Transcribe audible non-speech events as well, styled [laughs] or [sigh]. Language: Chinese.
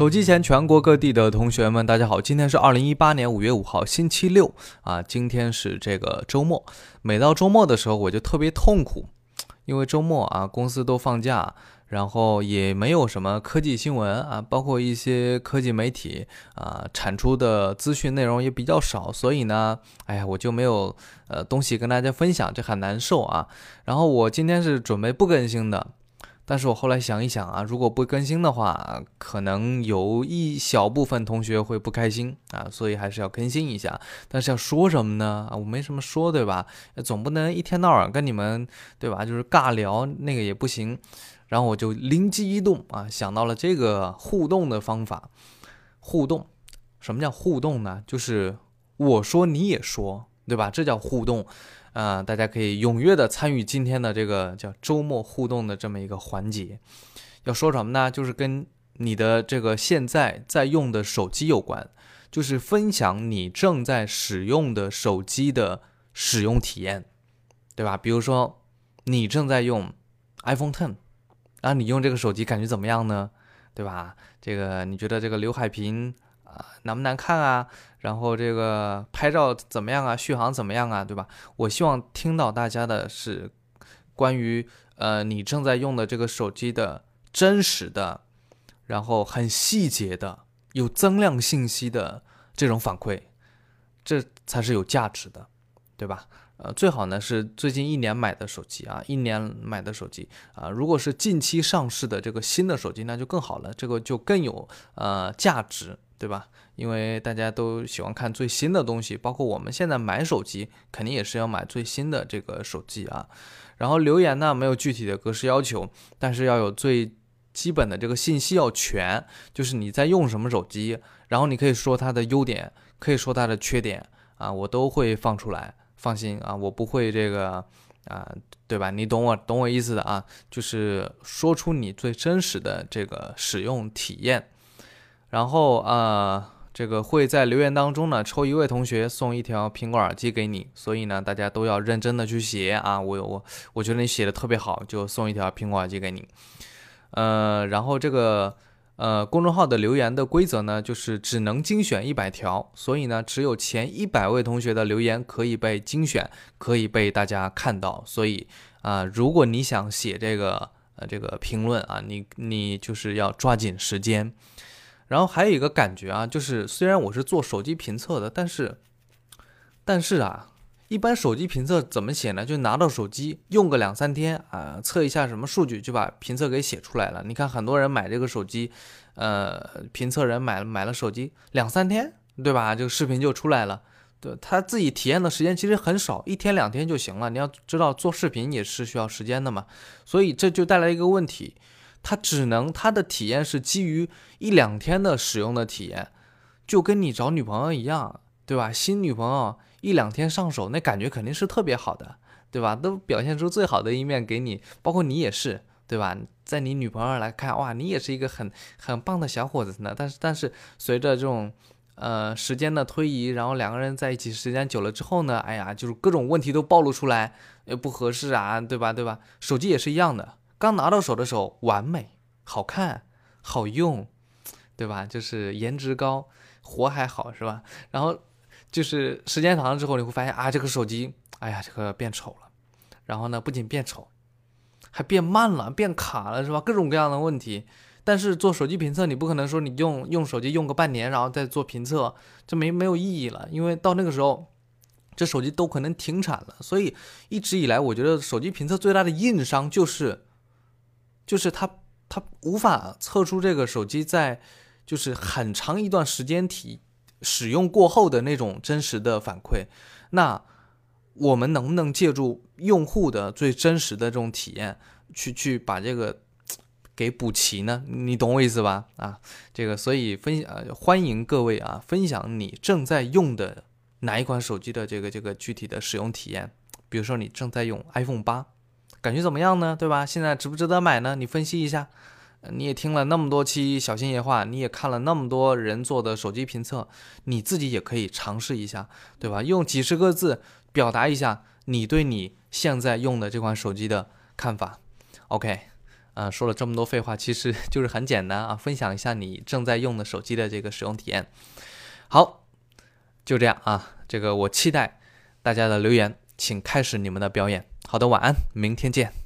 手机前全国各地的同学们，大家好！今天是二零一八年五月五号，星期六啊。今天是这个周末，每到周末的时候，我就特别痛苦，因为周末啊，公司都放假，然后也没有什么科技新闻啊，包括一些科技媒体啊产出的资讯内容也比较少，所以呢，哎呀，我就没有呃东西跟大家分享，这很难受啊。然后我今天是准备不更新的。但是我后来想一想啊，如果不更新的话，可能有一小部分同学会不开心啊，所以还是要更新一下。但是要说什么呢？啊，我没什么说，对吧？总不能一天到晚跟你们，对吧？就是尬聊，那个也不行。然后我就灵机一动啊，想到了这个互动的方法。互动，什么叫互动呢？就是我说你也说，对吧？这叫互动。啊，大家可以踊跃的参与今天的这个叫周末互动的这么一个环节。要说什么呢？就是跟你的这个现在在用的手机有关，就是分享你正在使用的手机的使用体验，对吧？比如说你正在用 iPhone Ten，啊，你用这个手机感觉怎么样呢？对吧？这个你觉得这个刘海屏？啊，难不难看啊？然后这个拍照怎么样啊？续航怎么样啊？对吧？我希望听到大家的是关于呃你正在用的这个手机的真实的，然后很细节的、有增量信息的这种反馈，这才是有价值的，对吧？呃，最好呢是最近一年买的手机啊，一年买的手机啊，如果是近期上市的这个新的手机，那就更好了，这个就更有呃价值。对吧？因为大家都喜欢看最新的东西，包括我们现在买手机，肯定也是要买最新的这个手机啊。然后留言呢，没有具体的格式要求，但是要有最基本的这个信息要全，就是你在用什么手机，然后你可以说它的优点，可以说它的缺点啊，我都会放出来。放心啊，我不会这个啊，对吧？你懂我懂我意思的啊，就是说出你最真实的这个使用体验。然后啊，这个会在留言当中呢抽一位同学送一条苹果耳机给你，所以呢大家都要认真的去写啊，我我我觉得你写的特别好，就送一条苹果耳机给你。呃，然后这个呃公众号的留言的规则呢，就是只能精选一百条，所以呢只有前一百位同学的留言可以被精选，可以被大家看到。所以啊，如果你想写这个呃这个评论啊，你你就是要抓紧时间。然后还有一个感觉啊，就是虽然我是做手机评测的，但是，但是啊，一般手机评测怎么写呢？就拿到手机用个两三天啊，测一下什么数据，就把评测给写出来了。你看很多人买这个手机，呃，评测人买买了手机两三天，对吧？这个视频就出来了。对他自己体验的时间其实很少，一天两天就行了。你要知道做视频也是需要时间的嘛，所以这就带来一个问题。它只能，它的体验是基于一两天的使用的体验，就跟你找女朋友一样，对吧？新女朋友一两天上手，那感觉肯定是特别好的，对吧？都表现出最好的一面给你，包括你也是，对吧？在你女朋友来看，哇，你也是一个很很棒的小伙子呢。但是，但是随着这种呃时间的推移，然后两个人在一起时间久了之后呢，哎呀，就是各种问题都暴露出来，也不合适啊，对吧？对吧？手机也是一样的。刚拿到手的时候，完美，好看，好用，对吧？就是颜值高，活还好，是吧？然后就是时间长了之后，你会发现啊，这个手机，哎呀，这个变丑了。然后呢，不仅变丑，还变慢了，变卡了，是吧？各种各样的问题。但是做手机评测，你不可能说你用用手机用个半年，然后再做评测，这没没有意义了。因为到那个时候，这手机都可能停产了。所以一直以来，我觉得手机评测最大的硬伤就是。就是它，它无法测出这个手机在就是很长一段时间体使用过后的那种真实的反馈。那我们能不能借助用户的最真实的这种体验，去去把这个给补齐呢？你懂我意思吧？啊，这个所以分呃欢迎各位啊分享你正在用的哪一款手机的这个这个具体的使用体验。比如说你正在用 iPhone 八。感觉怎么样呢？对吧？现在值不值得买呢？你分析一下。你也听了那么多期小心夜话，你也看了那么多人做的手机评测，你自己也可以尝试一下，对吧？用几十个字表达一下你对你现在用的这款手机的看法。OK，啊，说了这么多废话，其实 [laughs] 就是很简单啊，分享一下你正在用的手机的这个使用体验。好，就这样啊，这个我期待大家的留言，请开始你们的表演。好的，晚安，明天见。